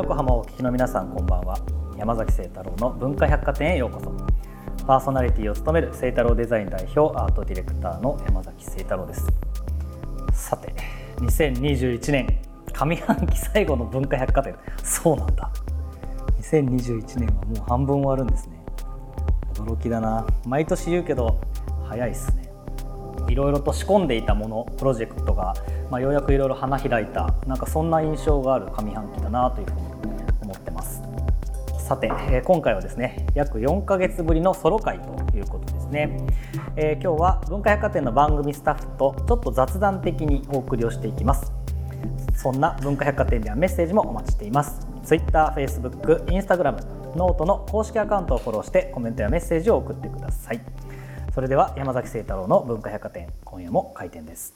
横浜をお聞きの皆さんこんばんは。山崎清太郎の文化百貨店へようこそ。パーソナリティを務める清太郎デザイン代表アートディレクターの山崎清太郎です。さて2021年上半期最後の文化百貨店。そうなんだ。2021年はもう半分終わるんですね。驚きだな。毎年言うけど早いっすね。いろいろと仕込んでいたものプロジェクトが、まあ、ようやくいろいろ花開いた。なんかそんな印象がある上半期だなというふうにさて、えー今回はですね約4ヶ月ぶりのソロ回ということですね、えー今日は文化百貨店の番組スタッフとちょっと雑談的にお送りをしていきます。そんな文化百貨店ではメッセージもお待ちしています。Twitter、Facebook、Instagram、 note の公式アカウントをフォローしてコメントやメッセージを送ってください。それでは山崎清太郎の文化百貨店今夜も開店です。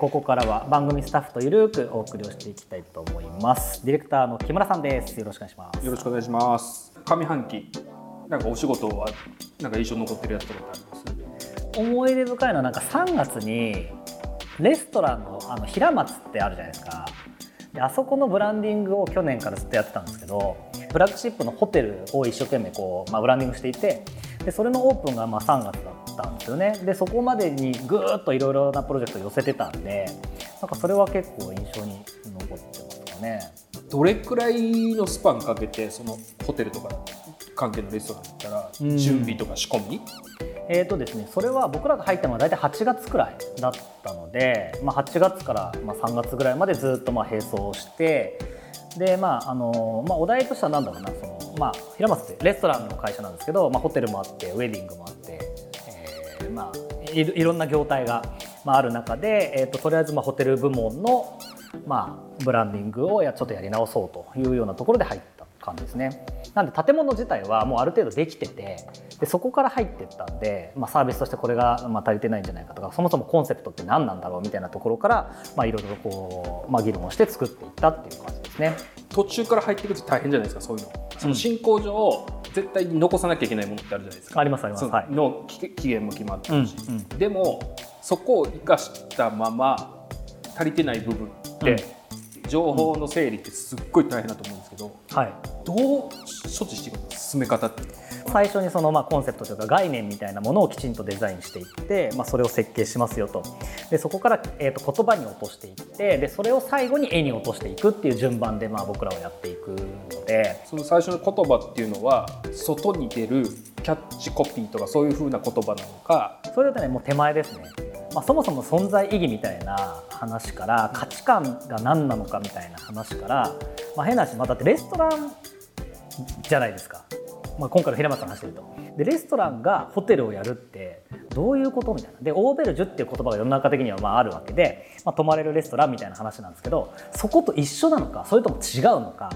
ここからは番組スタッフとゆるくお送りをしていきたいと思います。ディレクターの木村さんです。よろしくお願いします。よろしくお願いします。上半期、なんかお仕事は、なんか印象に残ってるやつとかあります？思い出深いのはなんか3月にレストランのあの平松ってあるじゃないですか。であそこのブランディングを去年からずっとやってたんですけどフラッグシップのホテルを一生懸命こう、まあ、ブランディングしていてでそれのオープンがまあ3月だったんですよねでそこまでにぐーっといろいろなプロジェクトを寄せてたんでなんかそれは結構印象に残ってますかね。どれくらいのスパンかけて、そのホテルとか関係のレストランだったら、うん準備とか仕込み？えーとですね、それは僕らが入ったのは大体8月くらいだったので、まあ、8月からまあ3月ぐらいまでずっとまあ並走をしてで、まああのまあ、お題としては何だろうなその、まあ、平松ってレストランの会社なんですけど、まあ、ホテルもあってウェディングもあっまあ、いろんな業態が、まあ、ある中で、えー、ととりあえずまあホテル部門の、まあ、ブランディングをやちょっとやり直そうというようなところで入った。感じですね。なんで建物自体はもうある程度できててでそこから入ってったんで、まあ、サービスとしてこれがまあ足りてないんじゃないかとかそもそもコンセプトって何なんだろうみたいなところからまあいろいろこう、まあ、議論をして作っていったっていう感じですね。途中から入っていくと大変じゃないですか、そういうの。その進行上、絶対に残さなきゃいけないものってあるじゃないですか。ありますあります。そのはい。の期期限も決まってうんるし、でもそこを生かしたまま足りてない部分って、情報の整理ってすっごい大変だと思うんですけど、はい。どう処置していくの進め方って。最初にそのまあコンセプトというか概念みたいなものをきちんとデザインしていって、まあ、それを設計しますよと。でそこから、えー、と言葉に落としていってでそれを最後に絵に落としていくっていう順番でまあ僕らはやっていくので。その最初の言葉っていうのは外に出るキャッチコピーとかそういう風な言葉なのかそれだとねもう手前ですね、まあ、そもそも存在意義みたいな話から価値観が何なのかみたいな話から、まあ、変な話、まあ、だってレストランじゃないですか、まあ、今回の平松さんの話で言うと。でレストランがホテルをやるってどういうことみたいな。でオーベルジュっていう言葉が世の中的にはまああるわけで、まあ、泊まれるレストランみたいな話なんですけどそこと一緒なのかそれとも違うのか。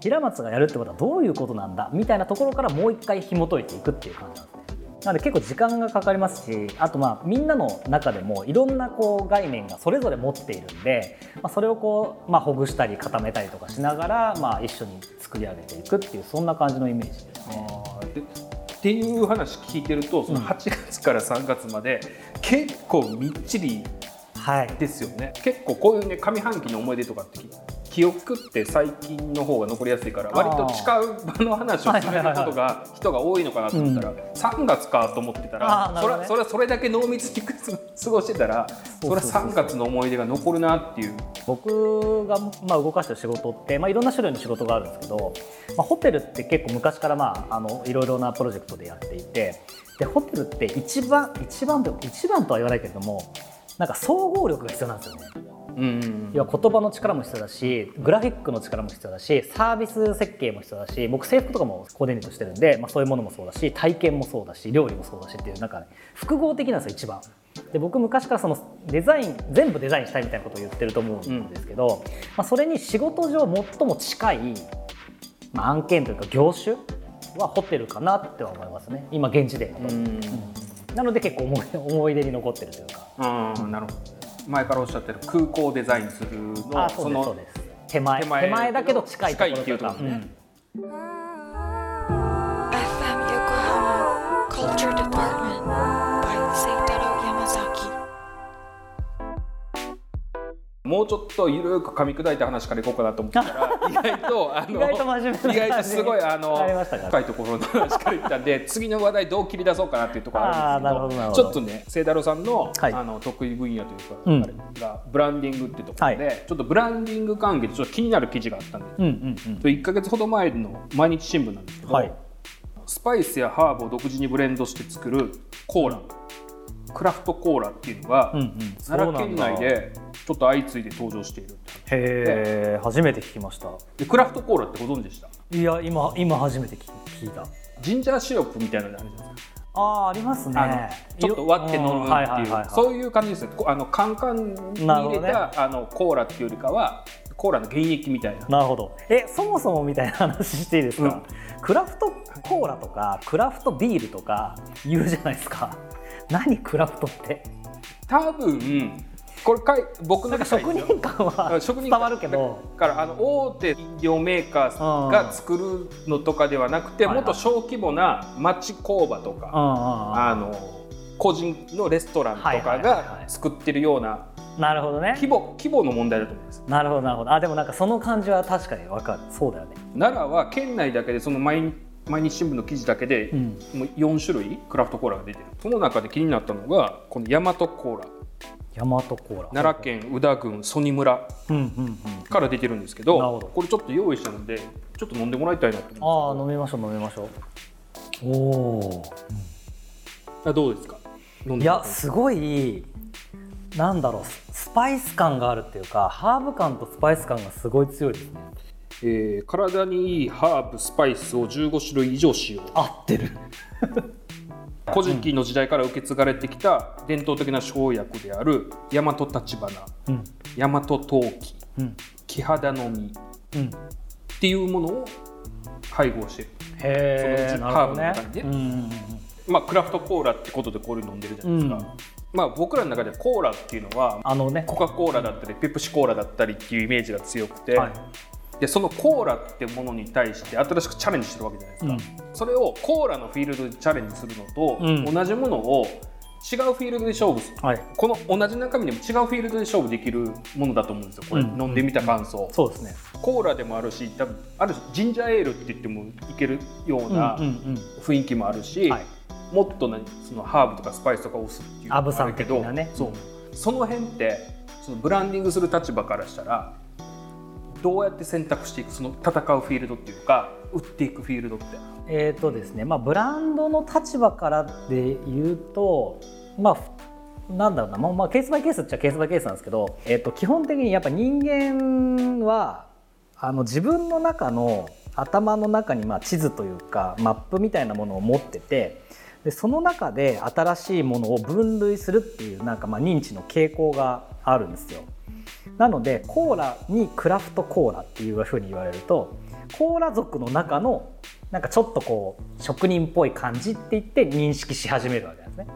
平松がやるってことはどういうことなんだみたいなところからもう一回紐解いていくっていう感じなんですね。なので結構時間がかかりますしあとまあみんなの中でもいろんなこう概念がそれぞれ持っているんで、まあ、それをこう、まあ、ほぐしたり固めたりとかしながら、まあ、一緒に作り上げていくっていうそんな感じのイメージですね。でっていう話聞いてるとその8月から3月まで結構みっちりはい。ですよね。結構こういうね上半期の思い出とかってき記憶って最近の方が残りやすいから割と近う場の話をすることが人が多いのかなと思ったら3月かと思ってたらそれそれそれだけ濃密に過ごしてたらそれは3月の思い出が残るなっていう。僕が、まあ、動かしてる仕事って、まあ、いろんな種類の仕事があるんですけど、まあ、ホテルって結構昔から、まあ、あのいろいろなプロジェクトでやっていてでホテルって一番一番と一番とは言わないけれどもなんか総合力が必要なんですよね。うん要は言葉の力も必要だしグラフィックの力も必要だしサービス設計も必要だし僕制服とかもコーディネートしてるんで、まあ、そういうものもそうだし体験もそうだし料理もそうだしっていうなんか、ね、複合的なんですよ一番。で僕昔からそのデザイン全部デザインしたいみたいなことを言ってると思うんですけど、まあ、それに仕事上最も近い、まあ、案件というか業種はホテルかなっては思いますね。今現時点で、うん。なので結構思い 思い出に残ってるというか。うんなるほど前からおっしゃってる空港をデザインするのあそうですそうです。手前手手前前だけど近いところ近いっていうとこもうちょっとゆるく噛み砕いた話からいこうかなと思ったら 意外とあの意外とすごいあの深いところの話から言ったんで次の話題どう切り出そうかなっていうところあるんですけどちょっとね清太郎さんの,、はい。あの得意分野というか、うん。がブランディングっていうところで、ちょっとブランディング関係でちょっと気になる記事があったんで、うんうんそれ1か月ほど前の毎日新聞なんですけど、はい。スパイスやハーブを独自にブレンドして作るコーラクラフトコーラっていうのが、うんうん。奈良県内でちょっと相次いで登場している。へえ初めて聞きました。でクラフトコーラってご存知でした？いや今今初めて聞聞いた。ジンジャーシロップみたいなのあるじゃないですか。ああありますね。ちょっと割って飲むっていう、そういう感じですね。こあのカンカンに入れなるほどね。た、あのコーラっていうよりかはコーラの原液みたいな。なるほど。えそもそもみたいな話していいですか、うん。クラフトコーラとかクラフトビールとか言うじゃないですか。何クラフトって？多分これかい僕のなんか職人感は職人伝わるけど。だからあの大手飲料メーカーが作るのとかではなくてうんもっと小規模な町工場とか、あの個人のレストランとかがい作ってるようななるほどね。規模規模の問題だと思います。なるほどなるほど。あでもなんかその感じは確かにわかる。そうだよね。奈良は県内だけでその毎毎日新聞の記事だけで、うん。もう4種類クラフトコーラが出てる。その中で気になったのがこの大和コーラ大和コーラ。奈良県宇田郡曽爾村。うんうんうん。から出てるんですけどなるほど。これちょっと用意したのでちょっと飲んでもらいたいなと思ああ飲みましょう飲みましょう。おおあどうですか？飲んいでやすごいなんだろうススパイス感があるっていうかハーブ感とスパイス感がすごい強いですね。えー体にいいハーブスパイスを15種類以上使用。合ってる古事記の時代から受け継がれてきた伝統的な生薬である大和立花うん。大和陶器うん。木肌の実うん。っていうものを配合してる。へえそのなるほどね。ハーブの中にね。うんうんうん。まあクラフトコーラってことでこういうの飲んでるじゃないですか、うん。まあ僕らの中でコーラっていうのはあのね。コカ・コーラだったりペプシコーラだったりっていうイメージが強くて、はいでそのコーラってものに対して新しくチャレンジしてるわけじゃないですか、うん。それをコーラのフィールドでチャレンジするのと、うん。同じものを違うフィールドで勝負する。はい。この同じ中身でも違うフィールドで勝負できるものだと思うんですよこれ、うん。飲んでみた感想、そうですね。コーラでもあるし多分ある種ジンジャーエールって言ってもいけるような雰囲気もあるし、はい。もっと何そのハーブとかスパイスとかを押すっていうのもあるけどね。そう。その辺ってそのブランディングする立場からしたらどうやって選択していくその戦うフィールドっていうか売っていくフィールドって。えーとですねまあ、ブランドの立場からで言うと、まあ、なんだろうな、まあまあ、ケースバイケースっちゃケースバイケースなんですけど、えー、と基本的にやっぱ人間はあの自分の中の頭の中にまあ地図というかマップみたいなものを持っててでその中で新しいものを分類するっていうなんかまあ認知の傾向があるんですよ。なのでコーラにクラフトコーラっていうふうに言われるとコーラ族の中のなんかちょっとこう職人っぽい感じって言って認識し始めるわけなんですね。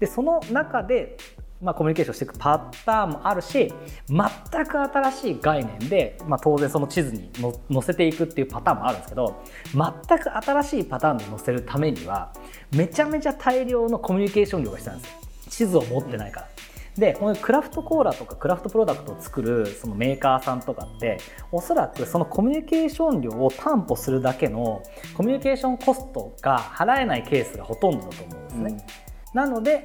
でその中でまあ、コミュニケーションしていくパターンもあるし全く新しい概念で、まあ、当然その地図に載せていくっていうパターンもあるんですけど全く新しいパターンで載せるためにはめちゃめちゃ大量のコミュニケーション量が必要なんですよ地図を持ってないから。でこのクラフトコーラとかクラフトプロダクトを作るそのメーカーさんとかっておそらくそのコミュニケーション量を担保するだけのコミュニケーションコストが払えないケースがほとんどだと思うんですね。なので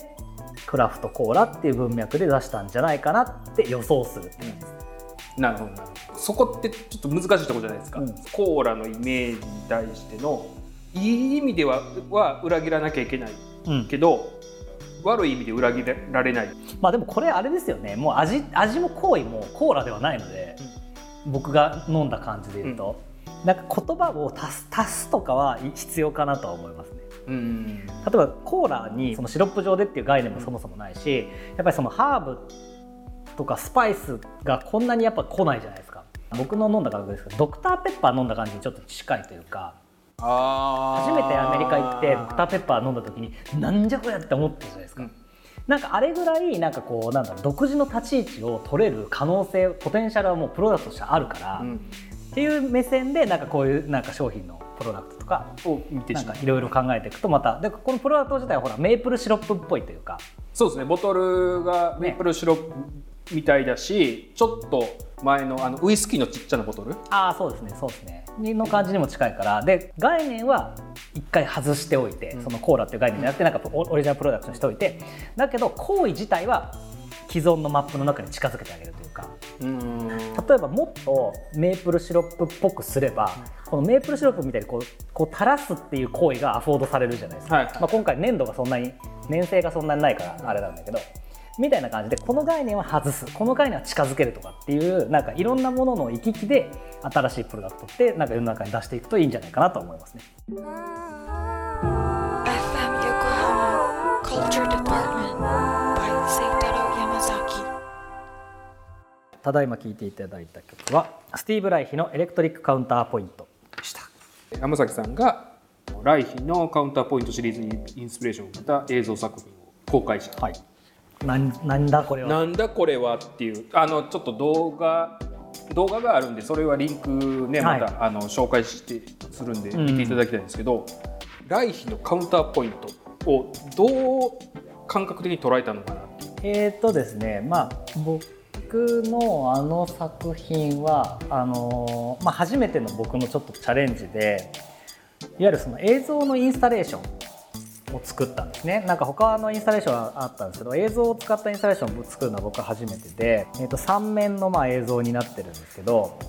クラフトコーラっていう文脈で出したんじゃないかなって予想するっていうなるほどなるほど。そこってちょっと難しいところじゃないですか、うん。コーラのイメージに対してのいい意味ではは裏切らなきゃいけないうん。けど、悪い意味で裏切られない。まあでもこれあれですよね。もう味味も行為もコーラではないので、僕が飲んだ感じで言うと、なんか言葉を足す足すとかは必要かなとは思いますね。うん。例えばコーラにそのシロップ状でっていう概念もそもそもないしやっぱりそのハーブとかスパイスがこんなにやっぱ来ないじゃないですか。僕の飲んだ感覚ですけどドクターペッパー飲んだ感じにちょっと近いというかあ初めてアメリカ行ってドクターペッパー飲んだ時になんじゃこりゃって思ったじゃないですか、うん。なんかあれぐらいなんかこうなんだろう独自の立ち位置を取れる可能性ポテンシャルはもうプロダクトとしてあるから、うん。っていう目線でなんかこういうなんか商品のプロダクトとかを見ていろいろ考えていくとまたでこのプロダクト自体はほらメープルシロップっぽいというか。そうですね。ボトルがメープルシロップみたいだしちょっと前のあのウイスキーのちっちゃなボトル。ああそうですね。そうですねの感じにも近いから。で概念は一回外しておいて、そのコーラっていう概念じゃなくてなんかオリジナルプロダクトにしておいて。だけど行為自体は既存のマップの中に近づけてあげるというか。うん。例えばもっとメープルシロップっぽくすれば、このメープルシロップみたいにこうこう垂らすっていう行為がアフォードされるじゃないですか、はい。まあ、今回粘度がそんなに粘性がそんなにないからあれなんだけどみたいな感じでこの概念は外すこの概念は近づけるとかっていうなんかいろんなものの行き来で新しいプロダクトってなんか世の中に出していくといいんじゃないかなと思いますね。ただいま聴いていただいた曲はスティーブ・ライヒの「エレクトリック・カウンターポイント」でした。山崎さんがライヒのカウンターポイントシリーズにインスピレーションを受けた映像作品を公開した、はい、なんなんだこれは。なんだこれはっていうあのちょっと動画動画があるんでそれはリンクねまた、はいあの紹介してするんでうん。見ていただきたいんですけど、ライヒのカウンターポイントをどう感覚的に捉えたのかなえーとですねまあ僕のあの作品はあのーまあ、初めての僕のちょっとチャレンジでいわゆるその映像のインスタレーションを作ったんですね。なんか他のインスタレーションはあったんですけど映像を使ったインスタレーションを作るのは僕は初めてで、えー、と3面のまあ映像になってるんですけど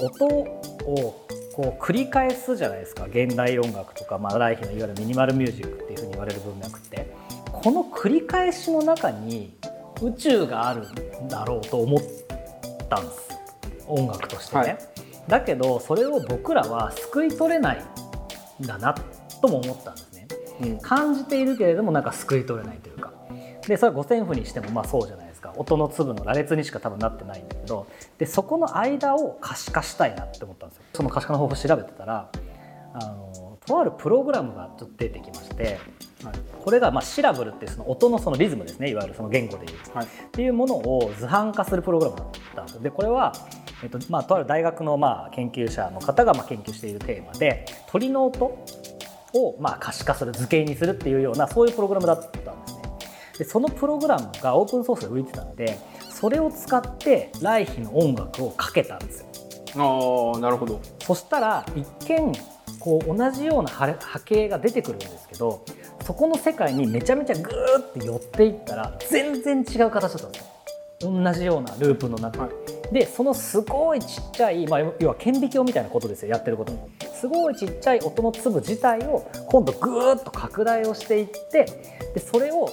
音をこう繰り返すじゃないですか。現代音楽とか、まあ、ライヒのいわゆるミニマルミュージックっていうふうに言われる文脈って。この繰り返しの中に宇宙があるんだろうと思ったんです。音楽としてね、はい。だけどそれを僕らは救い取れないんだなとも思ったんです。ね感じているけれどもなんか救い取れないというか。でそれは五線譜にしてもまあそうじゃないですか。音の粒の羅列にしか多分なってないんだけど。でそこの間を可視化したいなって思ったんですよ。その可視化の方法を調べてたらあのとあるプログラムがちょっと出てきましてこれがまあシラブルっていうその音のそのリズムですね。いわゆるその言語でいう。はい。っていうものを図版化するプログラムだったんですよ。でこれは、えっとまあ、とある大学のまあ研究者の方がまあ研究しているテーマで鳥の音をまあ可視化する図形にするっていうようなそういうプログラムだったんですね。でそのプログラムがオープンソースで浮いてたんでそれを使って来ヒの音楽をかけたんですよ。ああなるほど。そしたら一見こう同じような波波形が出てくるんですけどそこの世界にめちゃめちゃグーって寄っていったら全然違う形だったんですよ。同じようなループの中で、でそのすごいちっちゃい、まあ、要は顕微鏡みたいなことですよやってることすごいちっちゃい音の粒自体を今度グーッと拡大をしていってでそれを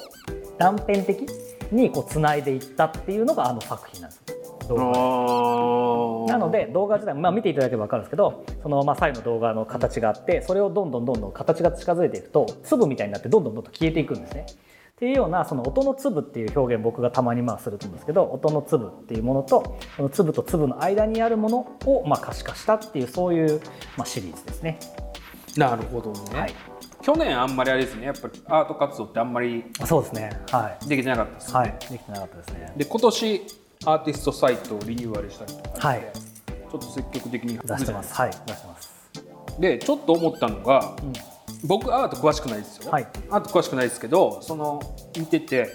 断片的にこう繋いでいったっていうのがあの作品なんです。動画。なので動画自体も、まあ、見ていただければ分かるんですけどそのまあ左右の動画の形があってそれをどんどんどんどん形が近づいていくと粒みたいになってどんどんどんどん消えていくんですね。っていうようなその音の粒っていう表現僕がたまにまあすると思うんですけど音の粒っていうものとその粒と粒の間にあるものをまあ可視化したっていうそういうまあシリーズですね。なるほどね、はい、去年あんまりあれですねやっぱりアート活動ってあんまりそうですね。はできてなかったですい、ね、はい、できてなかったですね。で今年アーティストサイトをリニューアルしたりとかして、はいちょっと積極的に出してます。はい、出してます。でちょっと思ったのが、うん僕アート詳しくないですよ、はい。アート詳しくないですけどその見てて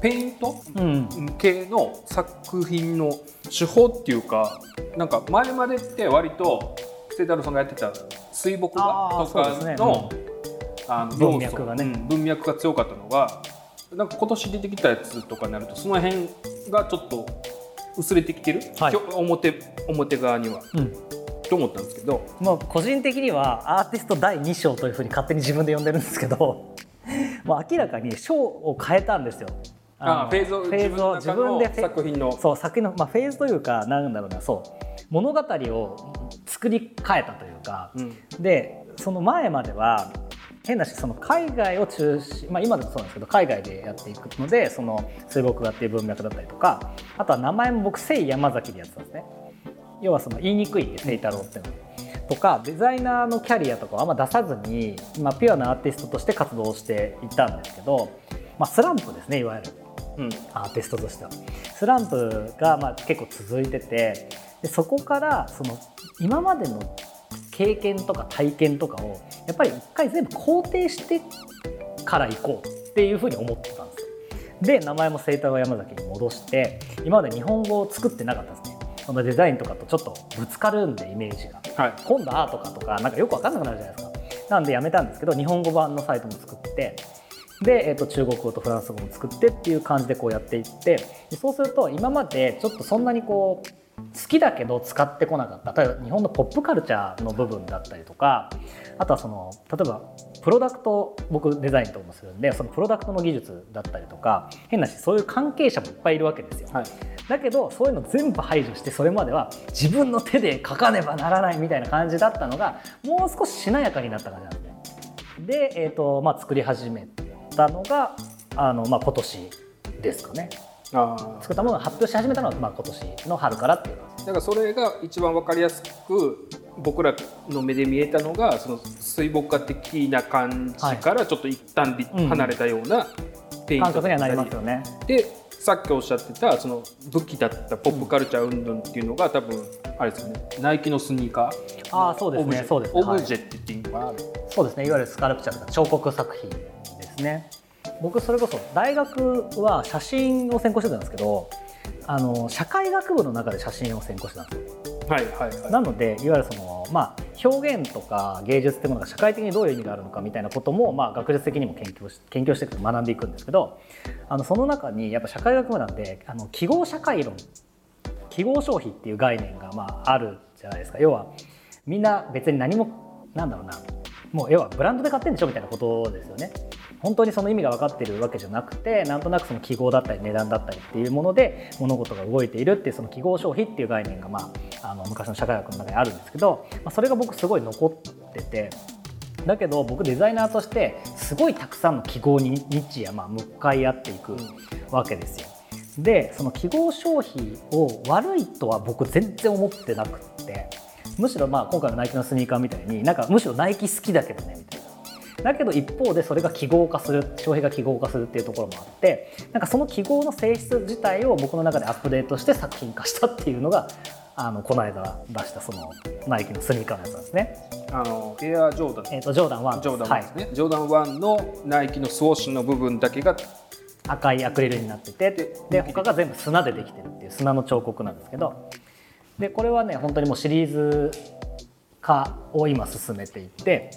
ペイントうん、系の作品の手法っていうかなんか前までって割と清太郎さんがやってた水墨画とかの,、あの文脈がね。文脈が強かったのがなんか今年出てきたやつとかになるとその辺がちょっと薄れてきてる、はい。表表側には。うん。と思ったんですけど。もう個人的にはアーティスト第2章というふうに勝手に自分で呼んでるんですけど もう明らかに章を変えたんですよ。のあーフェーズをフェーズを自分で作品の。そう作品の、まあ、フェーズというかなんだろうなそう物語を作り変えたというか、うん。でその前までは変なしその海外を中心、まあ、今でもそうなんですけど海外でやっていくのでその水墨画っていう文脈だったりとかあとは名前も僕聖山崎でやってたんですね要はその言いにくいんで聖太郎っていうのは。とかデザイナーのキャリアとかはあんま出さずに、まあ、ピュアなアーティストとして活動していたんですけど、まあ、スランプですねいわゆる。うん。アーティストとしては。スランプがまあ結構続いててでそこからその今までの経験とか体験とかをやっぱり一回全部肯定してから行こうっていうふうに思ってたんですよ。で名前も清太郎山崎に戻して今まで日本語を作ってなかったんです。ねそのデザインとかとちょっとぶつかるんでイメージが。はい。今度アートかとかなんかよく分かんなくなるじゃないですか。なんでやめたんですけど日本語版のサイトも作ってで、えー、と中国語とフランス語も作ってっていう感じでこうやっていってでそうすると今までちょっとそんなにこう好きだけど使ってこなかった。例えば日本のポップカルチャーの部分だったりとかあとはその例えばプロダクト僕デザインとかもするんでそのプロダクトの技術だったりとか変なしそういう関係者もいっぱいいるわけですよ。はいだけどそういうの全部排除してそれまでは自分の手で書かねばならないみたいな感じだったのがもう少ししなやかになった感じなんですね。で、えーとまあ、作り始めたのがあの、まあ、今年ですかね作ったものを発表し始めたのは、まあ、今年の春からっていうだからそれが一番わかりやすく僕らの目で見えたのがその水墨画的な感じからちょっと一旦離れたようなペイント感覚にはなりますよね。でさっきおっしゃってたその武器だったポップカルチャー云々っていうのが多分あれですよね。ナイキのスニーカー。ああそうですオブジェねそうです。ねオブジェって言っていいのかな、そうですね。いわゆるスカルプチャーとか彫刻作品ですね僕それこそ大学は写真を専攻してたんですけどあの社会学部の中で写真を専攻してたんですよ。はいはいはい。なのでいわゆるその、まあ、表現とか芸術ってものが社会的にどういう意味があるのかみたいなことも、まあ、学術的にも研究し研究していくと学んでいくんですけどあのその中にやっぱ社会学部なんであの記号社会論記号消費っていう概念が、まあ、あるじゃないですか。要はみんな別に何もなんだろうな。もう要はブランドで買ってんでしょみたいなことですよね。本当にその意味が分かってるわけじゃなくてなんとなくその記号だったり値段だったりっていうもので物事が動いているっていうその記号消費っていう概念が、まあ、あの昔の社会学の中にあるんですけど、まあ、それが僕すごい残っててだけど僕デザイナーとしてすごいたくさんの記号に日夜まあ向かい合っていくわけですよ。でその記号消費を悪いとは僕全然思ってなくってむしろまあ今回のナイキのスニーカーみたいになんかむしろナイキ好きだけどねみたいな。だけど一方でそれが記号化する消費が記号化するっていうところもあってなんかその記号の性質自体を僕の中でアップデートして作品化したっていうのがあのこの間出したそのナイキのスニーカーのやつなんですね。あのエアジョーダン。えー、とジョーダン1ジョーダンはい1ですね、ジョーダン1のナイキのスウォッシュの部分だけが赤いアクリルになっててでで他が全部砂でできてるっていう砂の彫刻なんですけどでこれはね本当にもうシリーズ化を今進めていって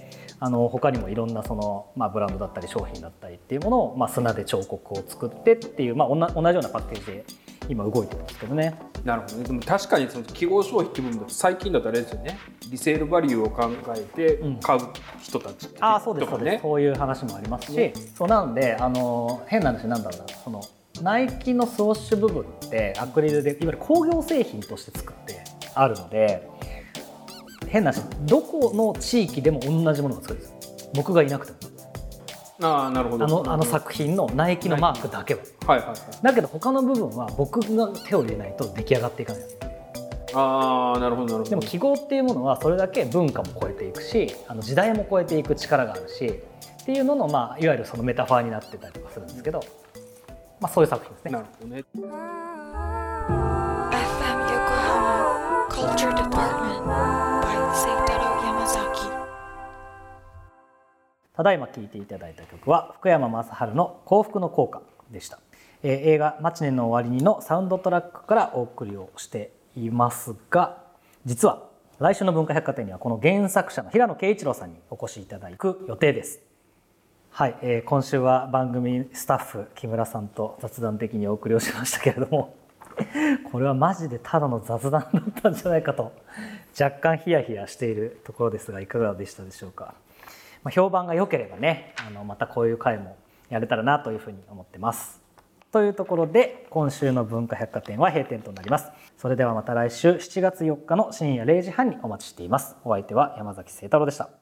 あの他にもいろんなその、まあ、ブランドだったり商品だったりっていうものを、まあ、砂で彫刻を作ってっていう、まあ、おな同じようなパッケージで今動いてるんですけどね。なるほどね。でも確かにその記号消費っていう部分だと最近だとあれですよね。リセールバリューを考えてうん。買う人たちってああそうですそうです、そういう話もありますし、ねそうなんであの変な話なんだろうな。そのナイキのスウォッシュ部分ってアクリルでいわゆる工業製品として作ってあるので変な話どこの地域でも同じものが作るんです。よ僕がいなくても。ああなるほど。あのあの作品のナイキのマークだけは。はいはいはい。だけど他の部分は僕が手を入れないと出来上がっていかない。んですああなるほどなるほど。でも記号っていうものはそれだけ文化も超えていくしあの時代も超えていく力があるしっていうのの、まあ、いわゆるそのメタファーになってたりとかするんですけど、まあ、そういう作品ですね。な。るほどね。FM Yokohama Culture Department ただいま聴いていただいた曲は福山雅治の「幸福の効果」でした、えー映画「マチネの終わりに」のサウンドトラックからお送りをしていますが実は来週の文化百貨店にはこの原作者の平野啓一郎さんにお越しいただく予定です。はい、えー今週は番組スタッフ木村さんと雑談的にお送りをしましたけれども これはマジでただの雑談だったんじゃないかと若干ヒヤヒヤしているところですがいかがでしたでしょうか、まあ、評判が良ければねあのまたこういう回もやれたらなというふうに思ってます。というところで今週の文化百貨店は閉店となります。それではまた来週7月4日の深夜0時半にお待ちしています。お相手は山崎誠太郎でした。